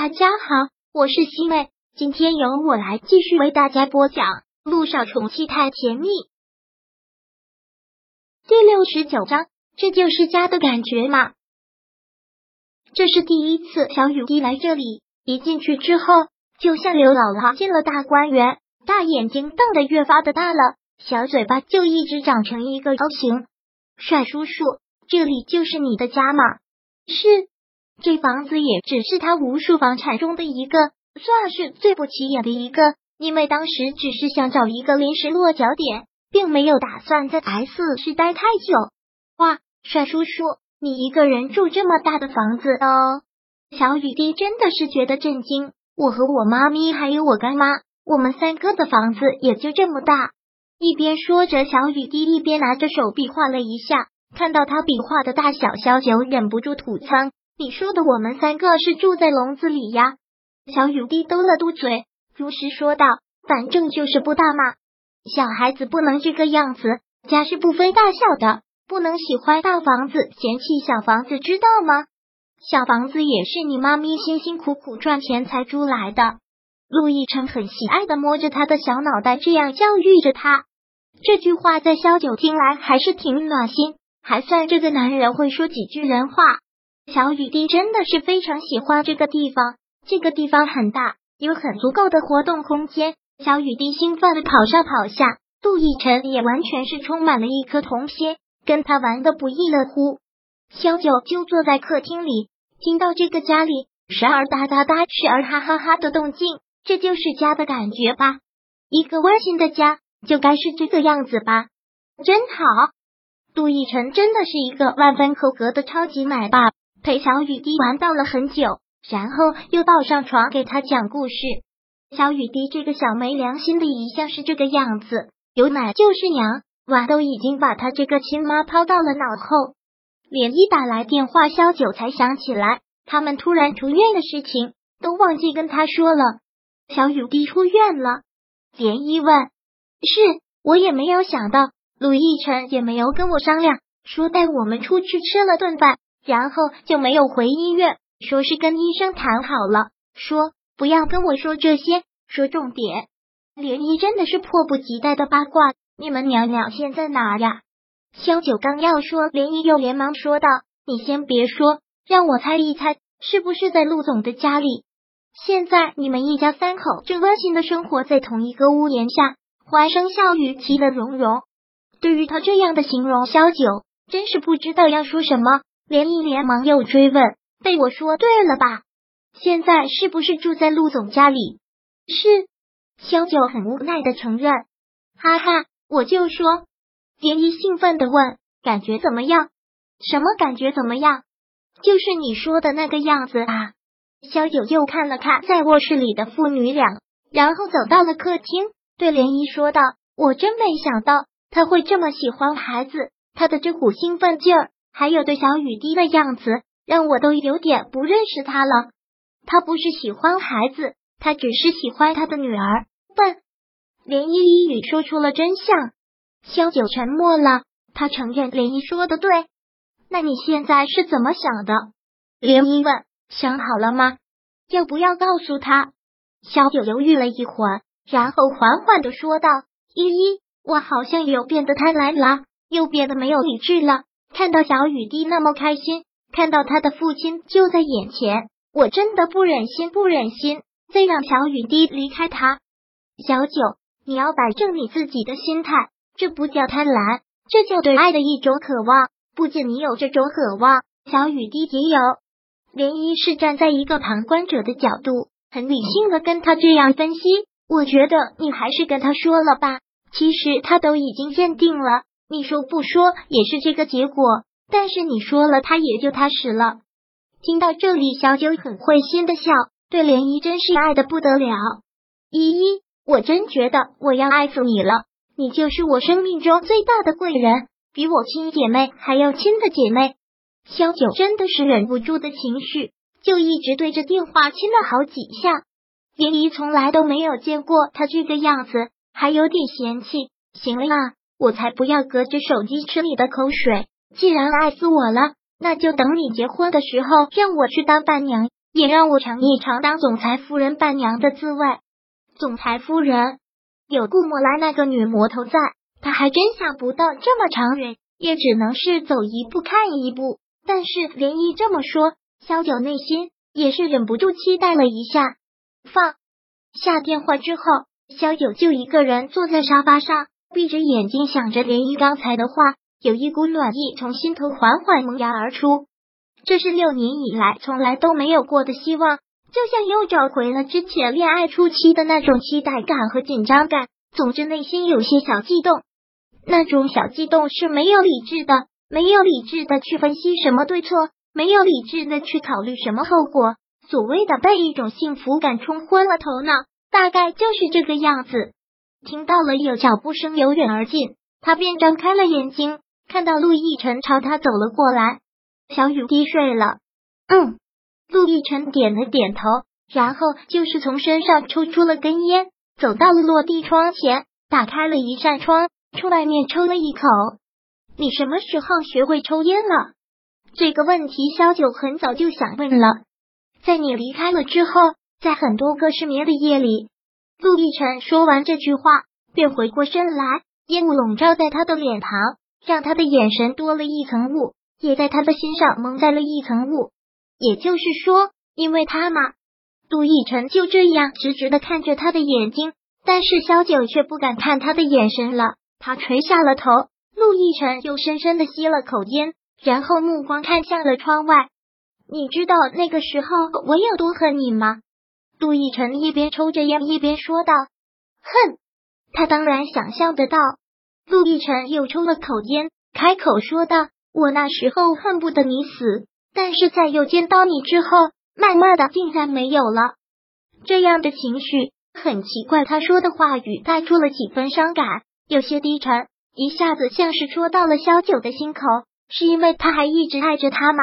大家好，我是西妹，今天由我来继续为大家播讲《路上宠妻太甜蜜》第六十九章。这就是家的感觉吗？这是第一次小雨滴来这里，一进去之后，就像刘姥姥进了大观园，大眼睛瞪得越发的大了，小嘴巴就一直长成一个 O 型。帅叔叔，这里就是你的家吗？是。这房子也只是他无数房产中的一个，算是最不起眼的一个。因为当时只是想找一个临时落脚点，并没有打算在 S 市待太久。哇，帅叔叔，你一个人住这么大的房子哦？小雨滴真的是觉得震惊。我和我妈咪还有我干妈，我们三个的房子也就这么大。一边说着，小雨滴一边拿着手臂画了一下，看到他笔画的大小，小九忍不住吐槽。你说的我们三个是住在笼子里呀？小雨滴嘟了嘟嘴，如实说道：“反正就是不大嘛，小孩子不能这个样子，家是不分大小的，不能喜欢大房子嫌弃小房子，知道吗？小房子也是你妈咪辛辛苦苦赚钱才租来的。”陆亦辰很喜爱的摸着他的小脑袋，这样教育着他。这句话在萧九听来还是挺暖心，还算这个男人会说几句人话。小雨滴真的是非常喜欢这个地方，这个地方很大，有很足够的活动空间。小雨滴兴奋的跑上跑下，杜奕晨也完全是充满了一颗童心，跟他玩的不亦乐乎。小九就坐在客厅里，听到这个家里时而哒哒哒，时而哈哈哈的动静，这就是家的感觉吧？一个温馨的家就该是这个样子吧？真好，杜奕晨真的是一个万分合格的超级奶爸。陪小雨滴玩到了很久，然后又抱上床给他讲故事。小雨滴这个小没良心的一向是这个样子，有奶就是娘，娃都已经把他这个亲妈抛到了脑后。连一打来电话，萧九才想起来他们突然出院的事情，都忘记跟他说了。小雨滴出院了，连一问是，我也没有想到，陆亦辰也没有跟我商量，说带我们出去吃了顿饭。然后就没有回医院，说是跟医生谈好了，说不要跟我说这些，说重点。莲姨真的是迫不及待的八卦，你们娘俩现在哪呀？萧九刚要说，莲姨又连忙说道：“你先别说，让我猜一猜，是不是在陆总的家里？现在你们一家三口正温馨的生活在同一个屋檐下，欢声笑语，其乐融融。”对于他这样的形容，萧九真是不知道要说什么。连一连忙又追问：“被我说对了吧？现在是不是住在陆总家里？”是，萧九很无奈的承认。哈哈，我就说。连一兴奋的问：“感觉怎么样？什么感觉怎么样？就是你说的那个样子啊！”萧九又看了看在卧室里的父女俩，然后走到了客厅，对连一说道：“我真没想到他会这么喜欢孩子，他的这股兴奋劲儿。”还有对小雨滴的样子，让我都有点不认识他了。他不是喜欢孩子，他只是喜欢他的女儿。笨，连依依语说出了真相。萧九沉默了，他承认连依说的对。那你现在是怎么想的？连依问。想好了吗？要不要告诉他？萧九犹豫了一会儿，然后缓缓的说道：“依依，我好像有变得贪婪了，又变得没有理智了。”看到小雨滴那么开心，看到他的父亲就在眼前，我真的不忍心，不忍心再让小雨滴离开他。小九，你要摆正你自己的心态，这不叫贪婪，这叫对爱的一种渴望。不仅你有这种渴望，小雨滴也有。涟漪是站在一个旁观者的角度，很理性的跟他这样分析。我觉得你还是跟他说了吧，其实他都已经认定了。你说不说也是这个结果，但是你说了，他也就踏实了。听到这里，小九很会心的笑，对莲姨真是爱的不得了。依依，我真觉得我要爱死你了，你就是我生命中最大的贵人，比我亲姐妹还要亲的姐妹。小九真的是忍不住的情绪，就一直对着电话亲了好几下。莲姨从来都没有见过他这个样子，还有点嫌弃。行了啊。我才不要隔着手机吃你的口水！既然爱死我了，那就等你结婚的时候让我去当伴娘，也让我尝一尝当总裁夫人伴娘的滋味。总裁夫人有顾莫来那个女魔头在，他还真想不到这么长远，也只能是走一步看一步。但是连一这么说，萧九内心也是忍不住期待了一下。放下电话之后，萧九就一个人坐在沙发上，闭着眼睛想着连一刚才的话，有一股暖意从心头缓缓萌芽而出。这是六年以来从来都没有过的希望，就像又找回了之前恋爱初期的那种期待感和紧张感。总之，内心有些小悸动，那种小悸动是没有理智的，没有理智的去分析什么对错，没有理智的去考虑什么后果。所谓的被一种幸福感冲昏了头脑，大概就是这个样子。听到了有脚步声由远而近，他便张开了眼睛，看到陆亦辰朝他走了过来。小雨滴睡了，嗯，陆亦辰点了点头，然后就是从身上抽出了根烟，走到了落地窗前，打开了一扇窗，出外面抽了一口。你什么时候学会抽烟了？这个问题，萧九很早就想问了。在你离开了之后，在很多个失眠的夜里，陆亦辰说完这句话，便回过身来，烟雾笼罩在他的脸庞，让他的眼神多了一层雾。也在他的心上蒙在了一层雾，也就是说，因为他嘛，杜奕晨就这样直直的看着他的眼睛，但是萧九却不敢看他的眼神了。他垂下了头，陆亦辰又深深的吸了口烟，然后目光看向了窗外。你知道那个时候我有多恨你吗？杜奕晨一边抽着烟一边说道。恨，他当然想象得到。陆亦辰又抽了口烟，开口说道。我那时候恨不得你死，但是在又见到你之后，慢慢的竟然没有了这样的情绪，很奇怪。他说的话语带出了几分伤感，有些低沉，一下子像是戳到了萧九的心口。是因为他还一直爱着他吗？